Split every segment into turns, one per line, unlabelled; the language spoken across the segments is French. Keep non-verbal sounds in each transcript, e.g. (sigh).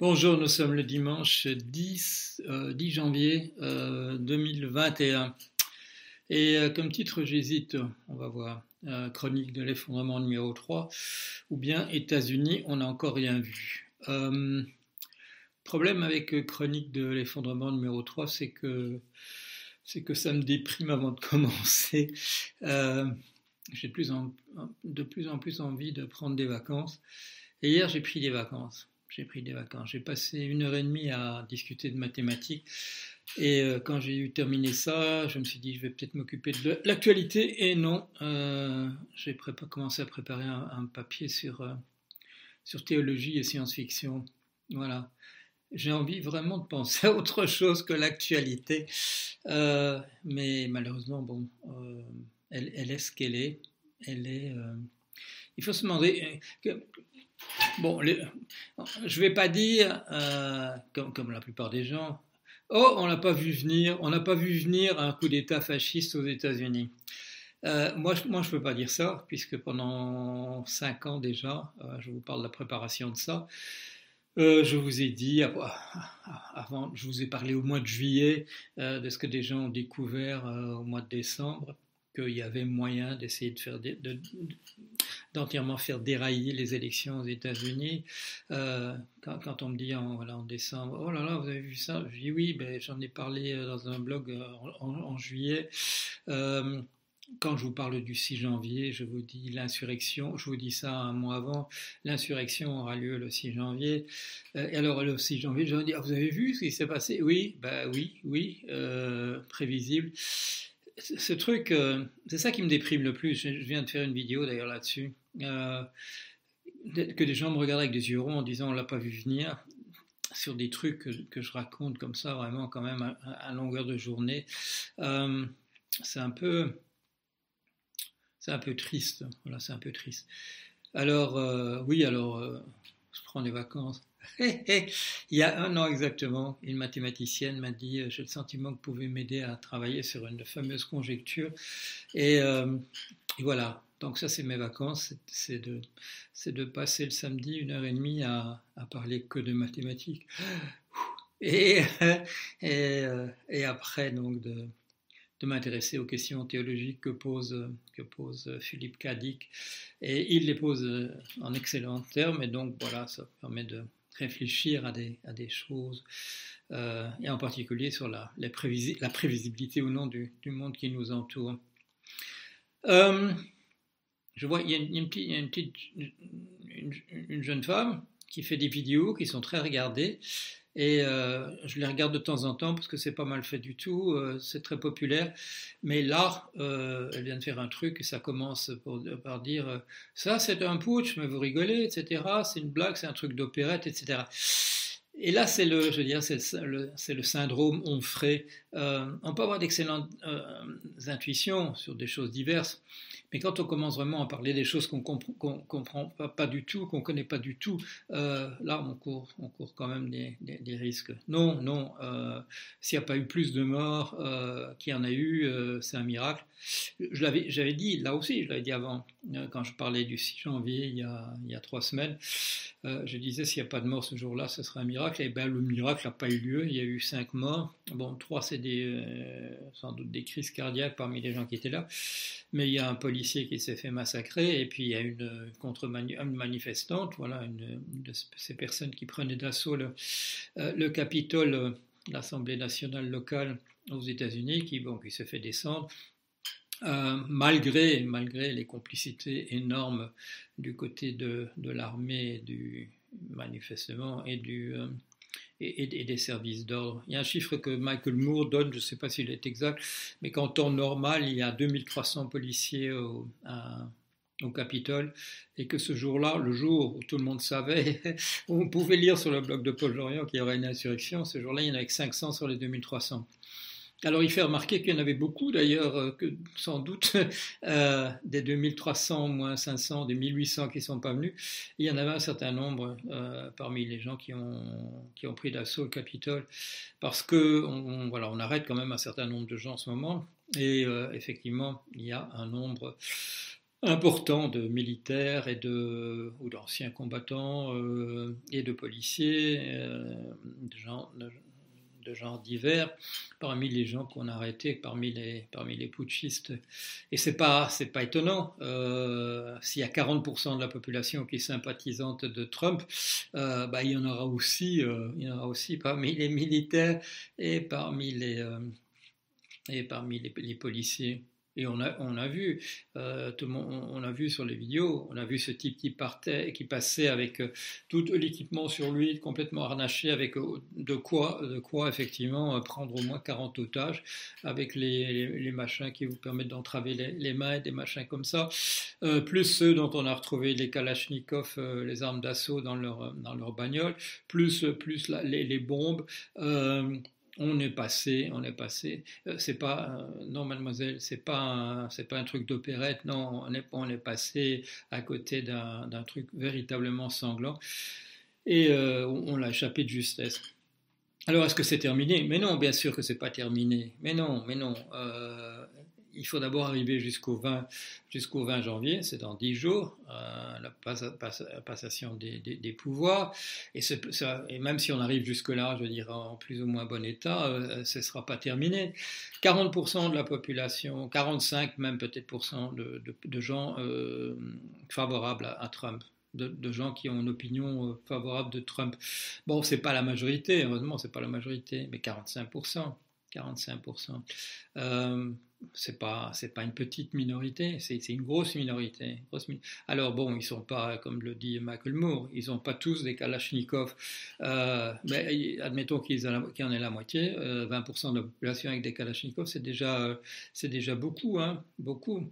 Bonjour, nous sommes le dimanche 10, 10 euh, janvier 2021. Euh, Et euh, comme titre, j'hésite, on va voir, chronique de l'effondrement numéro 3, ou bien États-Unis, on n'a encore rien vu. problème avec chronique de l'effondrement numéro 3, c'est que, c'est que ça me déprime avant de (laughs) commencer. J'ai de plus en plus envie de prendre des vacances. Et hier, j'ai pris des vacances j'ai pris des vacances. J'ai passé une heure et demie à discuter de mathématiques. Et euh, quand j'ai eu terminé ça, je me suis dit, je vais peut-être m'occuper de l'actualité. Et non, euh, j'ai commencé à préparer un, papier sur, euh, sur théologie et science-fiction. Voilà. J'ai envie vraiment de penser à autre chose que l'actualité. mais malheureusement, bon, elle, elle, est ce qu'elle est. Elle est. il faut se demander. Bon, je ne vais pas dire, euh, comme, la plupart des gens, oh, on n'a pas vu venir, on n'a pas vu venir un coup d'État fasciste aux États-Unis. Euh, moi, je ne peux pas dire ça, puisque pendant cinq ans déjà, euh, je vous parle de la préparation de ça, je vous ai dit, avant, je vous ai parlé au mois de juillet de ce que des gens ont découvert au mois de décembre qu'il y avait moyen d'essayer de faire d'entièrement faire dérailler les élections aux États-Unis. Euh, quand, on me dit en, voilà, en décembre, oh là là, vous avez vu ça? Je dis oui, ben, j'en ai parlé euh, dans un blog euh, en, juillet. quand je vous parle du 6 janvier, je vous dis l'insurrection, je vous dis ça un mois avant, l'insurrection aura lieu le 6 janvier. et alors le 6 janvier, je vais dire, vous avez vu ce qui s'est passé? Oui, bah oui, oui, prévisible ce truc, euh, c'est ça qui me déprime le plus. Je viens de faire une vidéo d'ailleurs là-dessus. Euh, que des gens me regardent avec des yeux ronds en disant on l'a pas vu venir sur des trucs que, je raconte comme ça vraiment quand même à, longueur de journée. Euh, c'est un peu, c'est un peu triste. Voilà, c'est un peu triste. Alors oui, alors je prends des vacances. (laughs) Il y a un an exactement, une mathématicienne m'a dit euh, J'ai le sentiment que vous pouvez m'aider à travailler sur une fameuse conjecture. Et, euh, voilà, donc ça c'est mes vacances c'est de, passer le samedi une heure et demie à, parler que de mathématiques. Et, (laughs) euh, après, donc, de, de m'intéresser aux questions théologiques que pose, que pose Philippe Cadic. Et il les pose en excellents termes, et donc voilà, ça permet de réfléchir à des, à des choses, euh, et en particulier sur la, la prévisibilité ou non du, du, monde qui nous entoure. Euh, je vois, il y a une, petite, une, jeune femme qui fait des vidéos qui sont très regardées, et euh, je les regarde de temps en temps parce que c'est pas mal fait du tout, c'est très populaire. Mais là, elle vient de faire un truc et ça commence par dire ça c'est un putsch, mais vous rigolez, etc. C'est une blague, c'est un truc d'opérette, etc. Et là, c'est le, je veux dire, c'est le, le, syndrome Onfray. Euh, on peut avoir d'excellentes intuitions sur des choses diverses, mais quand on commence vraiment à parler des choses qu'on ne comprend pas, du tout, qu'on ne connaît pas du tout, euh, là, on court, on court quand même des, risques. Non, non, euh, s'il n'y a pas eu plus de morts euh, qu'il y en a eu, euh, c'est un miracle. Je l'avais, j'avais dit, là aussi, je l'avais dit avant, euh, quand je parlais du 6 janvier, il y a, il y a trois semaines, je disais, s'il n'y a pas de morts ce jour-là, ce serait un miracle. Eh bien, le miracle n'a pas eu lieu, il y a eu cinq morts. Bon, trois, c'est des, sans doute des crises cardiaques parmi les gens qui étaient là, mais il y a un policier qui s'est fait massacrer, et puis il y a une contre-manifestante, voilà, une, de ces personnes qui prenaient d'assaut le, euh, le Capitole, euh, l'Assemblée nationale locale aux États-Unis, qui, bon, se fait descendre. Euh, malgré, malgré les complicités énormes du côté de, de l'armée, du manifestement, et du, et, des services d'ordre. Il y a un chiffre que Michael Moore donne, je ne sais pas s'il est exact, mais qu'en temps normal, il y a 2300 policiers au, Capitole, et que ce jour-là, le jour où tout le monde savait, (laughs) on pouvait lire sur le blog de Paul Jorian qu'il y aurait une insurrection, ce jour-là, il y en avait que 500 sur les 2300. Alors il fait remarquer qu'il y en avait beaucoup d'ailleurs, euh, sans doute (laughs) euh, des 2300 moins 500, des 1800 qui ne sont pas venus, il y en avait un certain nombre euh, parmi les gens qui ont, qui ont pris d'assaut le Capitole, parce que on, voilà, on arrête quand même un certain nombre de gens en ce moment, et effectivement il y a un nombre important de militaires et de ou d'anciens combattants et de policiers, de, gens, de, divers, parmi les gens qu'on a arrêtés, parmi les parmi les putschistes. Et c'est pas c'est pas étonnant. Euh, S'il y a 40% de la population qui est sympathisante de Trump, euh, bah, il y en aura aussi euh, il y en aura aussi parmi les militaires et parmi les et parmi les policiers. Et on a, on a vu, euh, on a vu sur les vidéos, on a vu ce type qui partait, qui passait avec euh, tout l'équipement sur lui, complètement harnaché, avec euh, de quoi, de quoi effectivement prendre au moins 40 otages, avec les, les, machins qui vous permettent d'entraver les, les, mains, des machins comme ça, plus ceux dont on a retrouvé les Kalachnikov, les armes d'assaut dans leur, dans bagnole, plus, plus les, bombes on est passé, on est passé. Euh, c'est pas, euh, non, mademoiselle, c'est pas, c'est pas un truc d'opérette. Non, on est, passé à côté d'un truc véritablement sanglant. Et euh, on, l'a échappé de justesse. Alors, est-ce que c'est terminé? Mais non, bien sûr que c'est pas terminé. Mais non, mais non il faut d'abord arriver jusqu'au 20, jusqu'au 20 janvier, c'est dans 10 jours, euh, la, passation des, pouvoirs. Et, même si on arrive jusque-là, je dire, en plus ou moins bon état, euh, ce ne sera pas terminé. 40% de la population, 45 même peut-être de, de, gens euh, favorables à, Trump. De, gens qui ont une opinion favorable de Trump. Bon, c'est pas la majorité, heureusement, c'est pas la majorité, mais 45%. 45%. Euh, c'est pas c'est pas une petite minorité, c'est une grosse minorité. Alors bon, ils sont pas comme le dit Michael Moore, ils ont pas tous des Kalachnikov, euh, mais admettons qu'il y en ait la moitié, 20% euh, de la population avec des Kalachnikov, c'est déjà c'est déjà beaucoup, hein, beaucoup.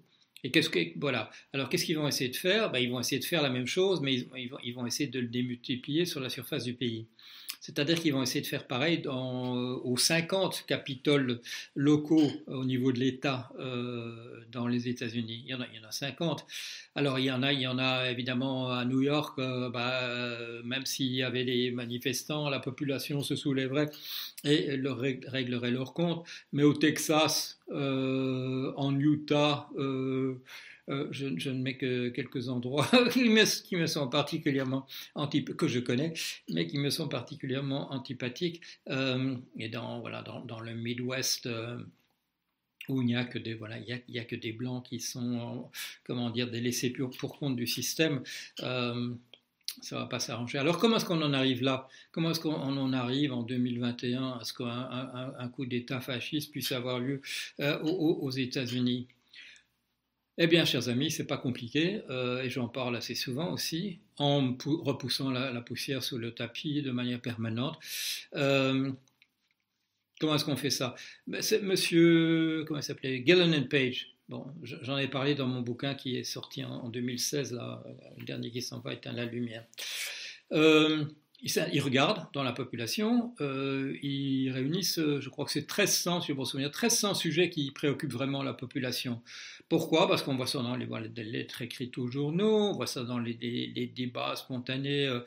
Et qu'est-ce Alors qu'est-ce qu'ils vont essayer de faire? Ben, Ils vont essayer de faire la même chose, mais ils, vont, essayer de le démultiplier sur la surface du pays. C'est-à-dire qu'ils vont essayer de faire pareil dans, euh, aux 50 capitoles locaux au niveau de l'État euh, dans les États-Unis. Il y en a, il y en a 50. Alors il y en a, il y en a évidemment à New York. Euh, bah, même s'il y avait des manifestants, la population se soulèverait et leur réglerait leur compte. Mais au Texas, en Utah. Euh, je, ne mets que quelques endroits (laughs) qui me, sont particulièrement que je connais, mais qui me sont particulièrement antipathiques. Euh, et dans, voilà, dans, le Midwest, euh, où il n'y a que des voilà, il y a, que des blancs qui sont, comment dire, des laissés pour, pour compte du système. ça va pas s'arranger. Alors comment est-ce qu'on en arrive là? Comment est-ce qu'on en arrive en 2021 à ce qu'un un, coup d'État fasciste puisse avoir lieu aux États-Unis? Eh bien, chers amis, c'est pas compliqué, euh, et j'en parle assez souvent aussi, en repoussant la, poussière sous le tapis de manière permanente. Euh, comment est-ce qu'on fait ça? Ben, C'est Monsieur, comment il s'appelait, Gillen Page. Bon, j'en ai parlé dans mon bouquin qui est sorti en, 2016, là, le dernier qui s'en va éteindre la lumière. Euh, ils, regardent dans la population, euh, ils réunissent, je crois que c'est 1300, si je me souviens, 1300 sujets qui préoccupent vraiment la population. Pourquoi? Parce qu'on voit ça dans les, lettres écrites aux journaux, on voit ça dans les, débats spontanés euh,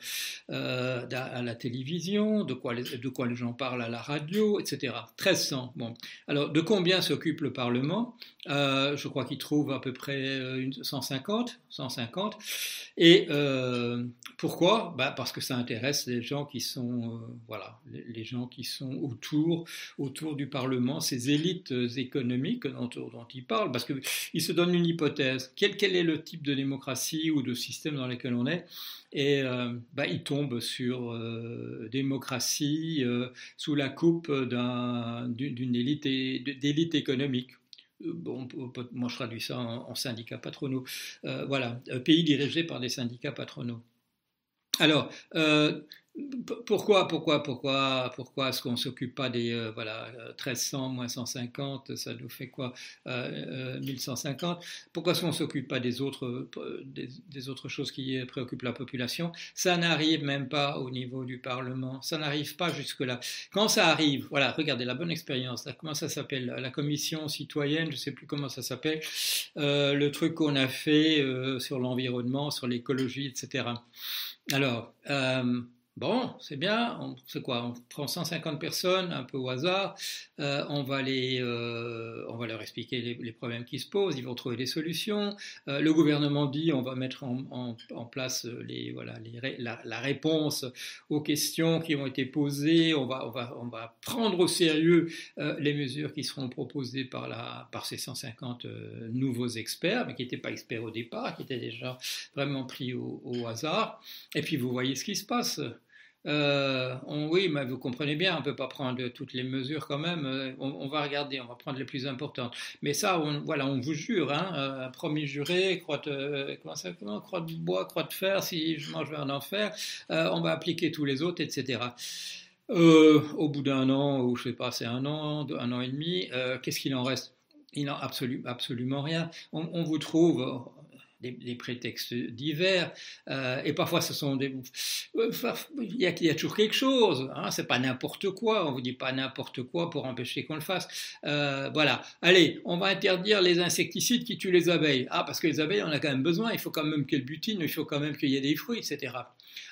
euh, à la télévision, de quoi, les, gens parlent à la radio, etc. 1300. Bon. Alors, de combien s'occupe le Parlement? Euh, Je crois qu'il trouve à peu près 150. 150. Et pourquoi? Bah Parce que ça intéresse les gens qui sont, voilà, les, gens qui sont autour, autour du Parlement, ces élites économiques dont, dont ils parlent. Parce que il se donne une hypothèse. Quel, quel, est le type de démocratie ou de système dans lequel on est? Et euh, bah, il tombe sur euh, démocratie euh, sous la coupe d'une élite, d'élite économique. Bon, moi je traduis ça en, syndicats patronaux. voilà, pays dirigé par des syndicats patronaux. Alors, pourquoi, pourquoi, pourquoi, pourquoi est-ce qu'on ne s'occupe pas des euh, voilà 1300 moins 150, ça nous fait quoi 1150 euh, euh, Pourquoi est-ce qu'on ne s'occupe pas des autres, des, autres choses qui préoccupent la population? Ça n'arrive même pas au niveau du Parlement, ça n'arrive pas jusque-là. Quand ça arrive, voilà, regardez la bonne expérience, comment ça s'appelle La commission citoyenne, je ne sais plus comment ça s'appelle, le truc qu'on a fait sur l'environnement, sur l'écologie, etc. Alors, Bon, c'est bien, c'est quoi? On prend 150 personnes un peu au hasard, euh, on, va les, euh, on va leur expliquer les, problèmes qui se posent, ils vont trouver des solutions. Euh, le gouvernement dit on va mettre en, place les, voilà, la, réponse aux questions qui ont été posées, on va, on va, on va prendre au sérieux les mesures qui seront proposées par, la, par ces 150 nouveaux experts, mais qui n'étaient pas experts au départ, qui étaient déjà vraiment pris au, au hasard. Et puis vous voyez ce qui se passe. Euh, oui, mais vous comprenez bien, on ne peut pas prendre toutes les mesures quand même. Euh, on, va regarder, on va prendre les plus importantes. Mais ça, on, voilà, on vous jure, hein, euh, premier juré, croix de, comment ça, croix de bois, croix de fer, si je mange un enfer, on va appliquer tous les autres, etc. au bout d'un an, ou je sais pas, c'est un an, un an et demi, qu'est-ce qu'il en reste? Il n'en absolu, absolument rien. on, vous trouve des, prétextes divers, euh, et parfois ce sont des... Il y a, il y a toujours quelque chose, hein, c'est pas n'importe quoi, on vous dit pas n'importe quoi pour empêcher qu'on le fasse. Euh, voilà, allez, on va interdire les insecticides qui tuent les abeilles. Ah, parce que les abeilles, on a quand même besoin, il faut quand même qu'elles butinent, il faut quand même qu'il y ait des fruits, etc.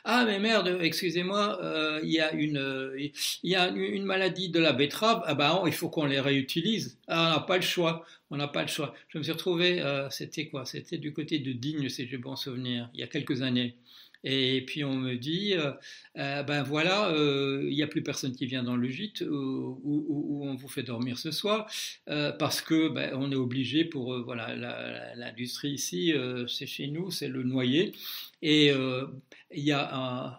Ah, mais merde, excusez-moi, euh, il, y a une, euh, il y a une maladie de la betterave, ah ben, il faut qu'on les réutilise. Ah, on n'a pas le choix, on n'a pas le choix. Je me suis retrouvé, euh, c'était quoi? C'était du côté de Digne, si j'ai bon souvenir, il y a quelques années. Et puis on me dit, ben voilà, il n'y a plus personne qui vient dans le gîte où, on vous fait dormir ce soir, parce que ben, on est obligé pour voilà l'industrie ici, c'est chez nous, c'est le noyer. Et euh, il y, a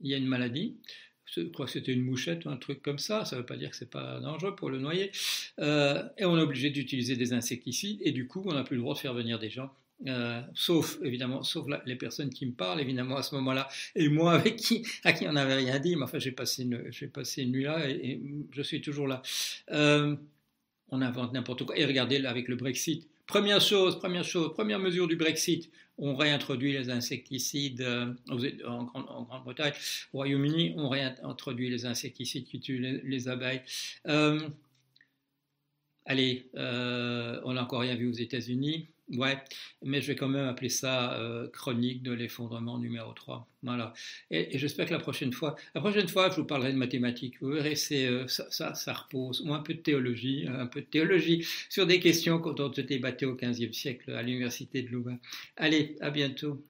y a une maladie, je crois que c'était une mouchette ou un truc comme ça, ça ne veut pas dire que c'est pas dangereux pour le noyer, euh, et on est obligé d'utiliser des insecticides, et du coup on n'a plus le droit de faire venir des gens. Euh, sauf évidemment, sauf les personnes qui me parlent évidemment à ce moment-là, et moi avec qui, à qui on n'avait rien dit, mais enfin j'ai passé une, nuit là et, je suis toujours là. on invente n'importe quoi. Et regardez avec le Brexit, Première chose, première chose, première mesure du Brexit, on réintroduit les insecticides euh, en, Grande-Bretagne, au Royaume-Uni, on réintroduit les insecticides qui tuent les, abeilles. Euh, allez, euh, on n'a encore rien vu aux États-Unis. Ouais, mais je vais quand même appeler ça euh, chronique de l'effondrement numéro 3. Voilà. Et, j'espère que la prochaine fois, la prochaine fois, je vous parlerai de mathématiques. Vous verrez, c'est, euh, ça, ça, repose, ou un peu de théologie, un peu de théologie sur des questions dont on débattait au XVe siècle à l'université de Louvain. Allez, à bientôt.